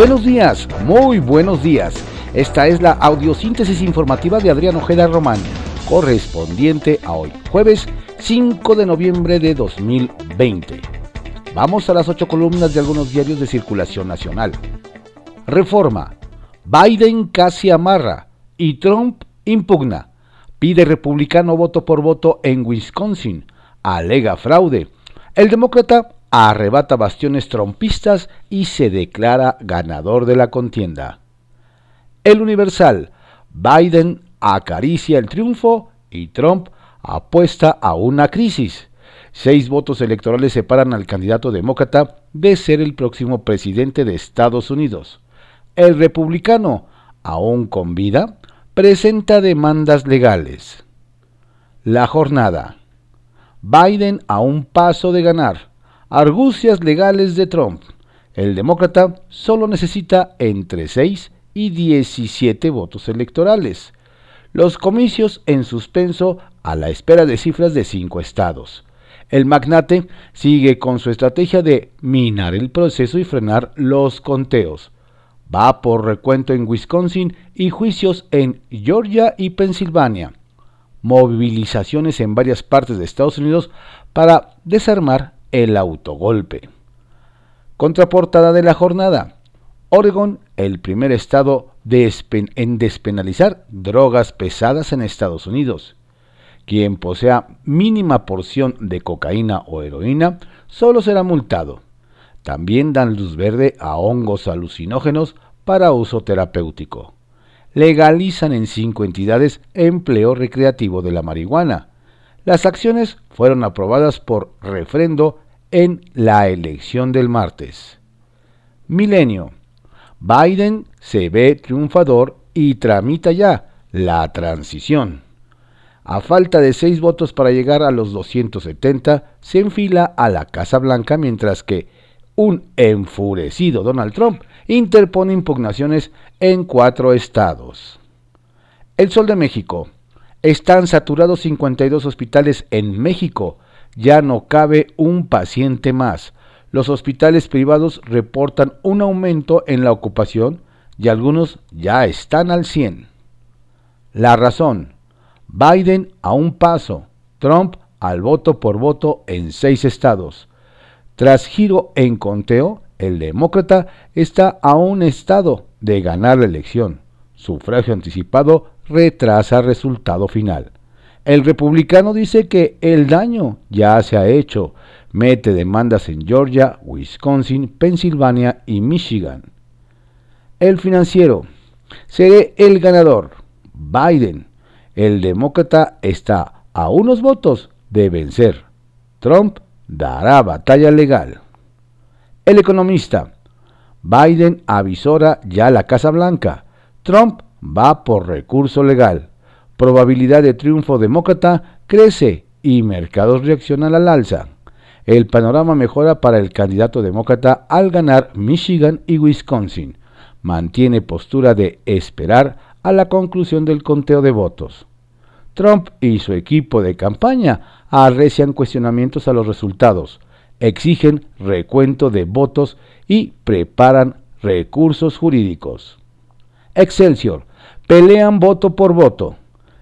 Buenos días, muy buenos días. Esta es la audiosíntesis informativa de Adrián Ojeda Román, correspondiente a hoy, jueves 5 de noviembre de 2020. Vamos a las ocho columnas de algunos diarios de circulación nacional. Reforma. Biden casi amarra y Trump impugna. Pide republicano voto por voto en Wisconsin. Alega fraude. El demócrata arrebata bastiones trompistas y se declara ganador de la contienda. El Universal, Biden acaricia el triunfo y Trump apuesta a una crisis. Seis votos electorales separan al candidato demócrata de ser el próximo presidente de Estados Unidos. El republicano, aún con vida, presenta demandas legales. La jornada. Biden a un paso de ganar Argucias legales de Trump. El demócrata solo necesita entre 6 y 17 votos electorales. Los comicios en suspenso a la espera de cifras de cinco estados. El magnate sigue con su estrategia de minar el proceso y frenar los conteos. Va por recuento en Wisconsin y juicios en Georgia y Pensilvania. Movilizaciones en varias partes de Estados Unidos para desarmar el autogolpe. Contraportada de la jornada. Oregon, el primer estado en despenalizar drogas pesadas en Estados Unidos. Quien posea mínima porción de cocaína o heroína solo será multado. También dan luz verde a hongos alucinógenos para uso terapéutico. Legalizan en cinco entidades empleo recreativo de la marihuana las acciones fueron aprobadas por refrendo en la elección del martes. Milenio. Biden se ve triunfador y tramita ya la transición. A falta de seis votos para llegar a los 270, se enfila a la Casa Blanca mientras que un enfurecido Donald Trump interpone impugnaciones en cuatro estados. El Sol de México. Están saturados 52 hospitales en México. Ya no cabe un paciente más. Los hospitales privados reportan un aumento en la ocupación y algunos ya están al 100. La razón. Biden a un paso. Trump al voto por voto en seis estados. Tras giro en conteo, el demócrata está a un estado de ganar la elección. Sufragio anticipado retrasa resultado final. El republicano dice que el daño ya se ha hecho. Mete demandas en Georgia, Wisconsin, Pensilvania y Michigan. El financiero. Seré el ganador. Biden. El demócrata está a unos votos de vencer. Trump dará batalla legal. El economista. Biden avisora ya la Casa Blanca. Trump va por recurso legal. Probabilidad de triunfo demócrata crece y mercados reaccionan al alza. El panorama mejora para el candidato demócrata al ganar Michigan y Wisconsin. Mantiene postura de esperar a la conclusión del conteo de votos. Trump y su equipo de campaña arrecian cuestionamientos a los resultados, exigen recuento de votos y preparan recursos jurídicos. Excelsior pelean voto por voto.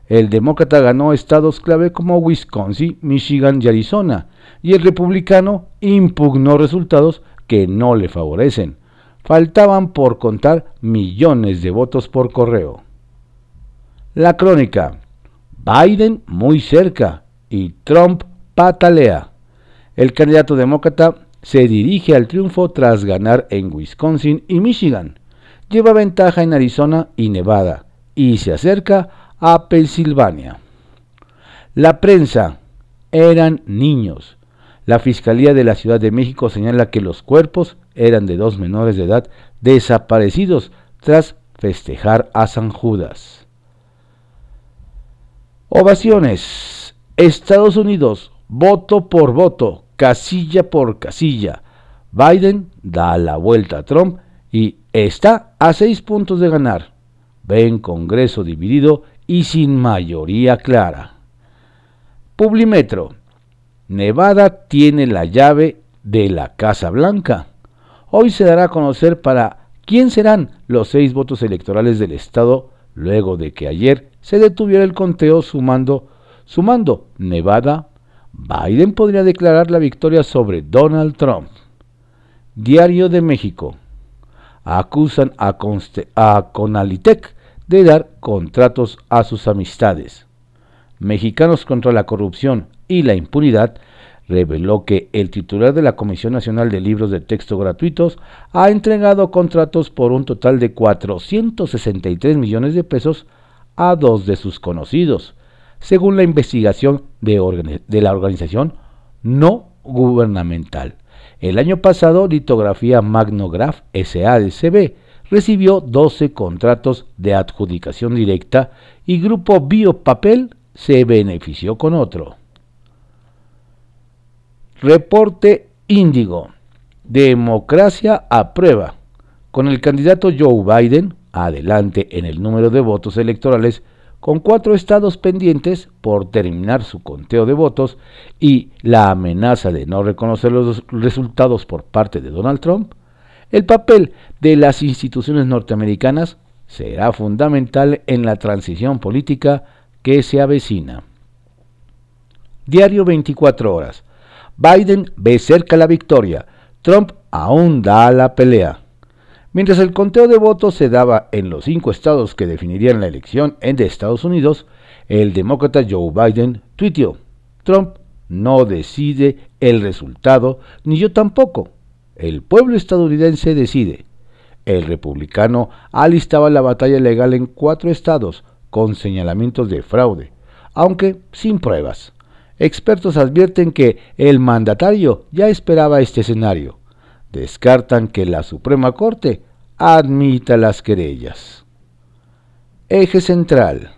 El demócrata ganó estados clave como Wisconsin, Michigan y Arizona, y el republicano impugnó resultados que no le favorecen. Faltaban por contar millones de votos por correo. La crónica. Biden muy cerca y Trump patalea. El candidato demócrata se dirige al triunfo tras ganar en Wisconsin y Michigan. Lleva ventaja en Arizona y Nevada y se acerca a Pensilvania. La prensa eran niños. La Fiscalía de la Ciudad de México señala que los cuerpos eran de dos menores de edad desaparecidos tras festejar a San Judas. Ovaciones. Estados Unidos, voto por voto, casilla por casilla. Biden da la vuelta a Trump y está a seis puntos de ganar ven Congreso dividido y sin mayoría clara. Publimetro. Nevada tiene la llave de la Casa Blanca. Hoy se dará a conocer para ¿Quién serán los seis votos electorales del Estado luego de que ayer se detuviera el conteo sumando, sumando Nevada? Biden podría declarar la victoria sobre Donald Trump. Diario de México. Acusan a, a Conalitec de dar contratos a sus amistades. Mexicanos contra la corrupción y la impunidad reveló que el titular de la Comisión Nacional de Libros de Texto Gratuitos ha entregado contratos por un total de 463 millones de pesos a dos de sus conocidos, según la investigación de, de la organización no gubernamental. El año pasado, Litografía Magnograph SADCB recibió 12 contratos de adjudicación directa y Grupo Biopapel se benefició con otro. Reporte Índigo. Democracia a prueba. Con el candidato Joe Biden adelante en el número de votos electorales, con cuatro estados pendientes por terminar su conteo de votos y la amenaza de no reconocer los resultados por parte de Donald Trump, el papel de las instituciones norteamericanas será fundamental en la transición política que se avecina. Diario 24 horas. Biden ve cerca la victoria. Trump aún da la pelea. Mientras el conteo de votos se daba en los cinco estados que definirían la elección en Estados Unidos, el demócrata Joe Biden tuiteó, Trump no decide el resultado, ni yo tampoco. El pueblo estadounidense decide. El republicano alistaba la batalla legal en cuatro estados con señalamientos de fraude, aunque sin pruebas. Expertos advierten que el mandatario ya esperaba este escenario. Descartan que la Suprema Corte admita las querellas. Eje central.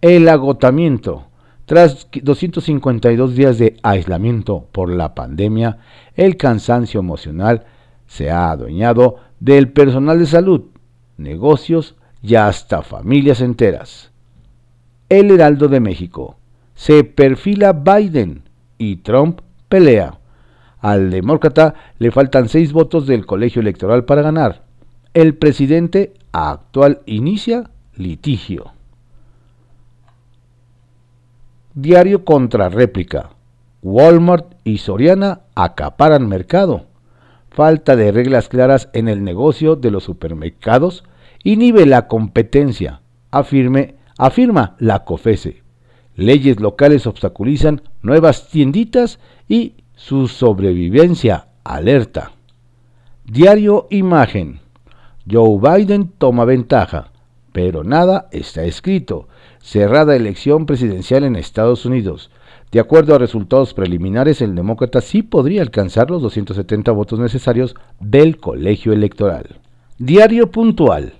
El agotamiento. Tras 252 días de aislamiento por la pandemia, el cansancio emocional se ha adueñado del personal de salud, negocios y hasta familias enteras. El Heraldo de México. Se perfila Biden y Trump pelea. Al demócrata le faltan seis votos del colegio electoral para ganar. El presidente actual inicia litigio. Diario contra réplica. Walmart y Soriana acaparan mercado. Falta de reglas claras en el negocio de los supermercados inhibe la competencia, afirme, afirma la COFESE. Leyes locales obstaculizan nuevas tienditas y su sobrevivencia alerta. Diario Imagen. Joe Biden toma ventaja, pero nada está escrito. Cerrada elección presidencial en Estados Unidos. De acuerdo a resultados preliminares, el demócrata sí podría alcanzar los 270 votos necesarios del colegio electoral. Diario puntual.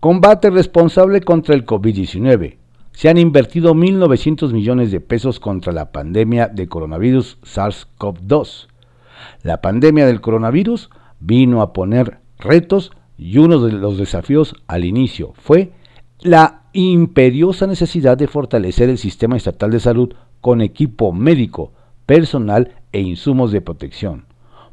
Combate responsable contra el COVID-19. Se han invertido 1.900 millones de pesos contra la pandemia de coronavirus SARS-CoV-2. La pandemia del coronavirus vino a poner retos y uno de los desafíos al inicio fue la imperiosa necesidad de fortalecer el sistema estatal de salud con equipo médico, personal e insumos de protección,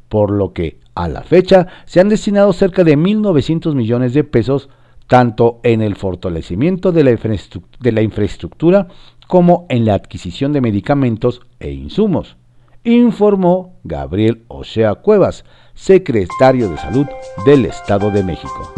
por lo que a la fecha se han destinado cerca de 1.900 millones de pesos tanto en el fortalecimiento de la, infraestructura como en la adquisición de medicamentos e insumos, informó Gabriel Osea Cuevas, secretario de Salud del Estado de México.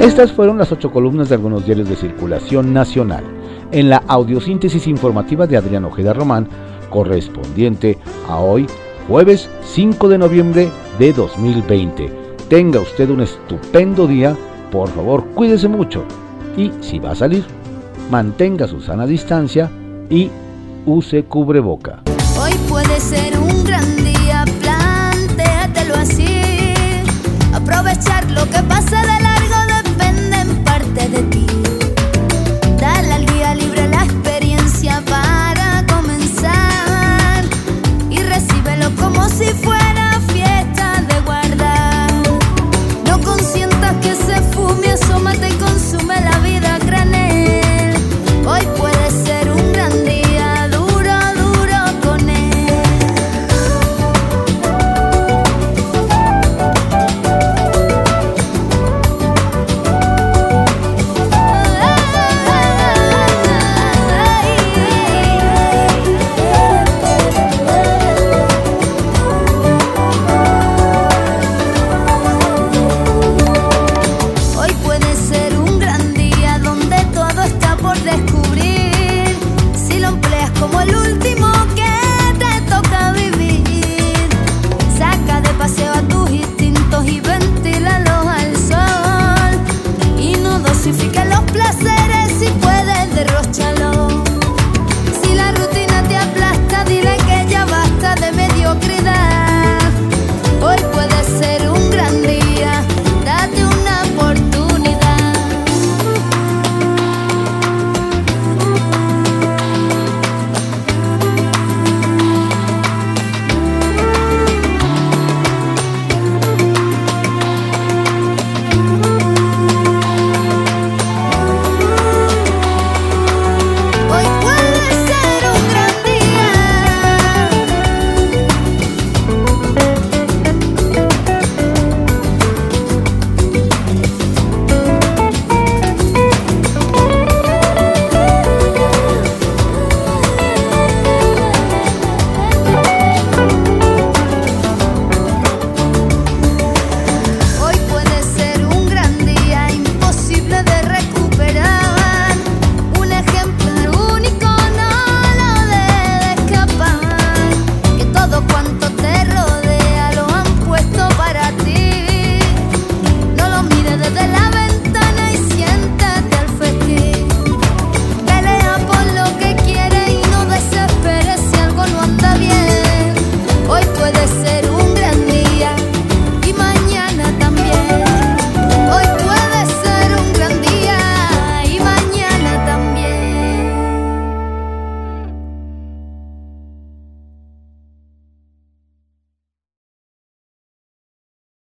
Estas fueron las ocho columnas de algunos diarios de circulación nacional en la audiosíntesis informativa de Adrián Ojeda Román, correspondiente a hoy, jueves 5 de noviembre de 2020. Tenga usted un estupendo día, por favor cuídese mucho y si va a salir, mantenga su sana distancia y use cubreboca. Hoy puede ser un gran día, plantéatelo así, aprovechar lo que pasa de largo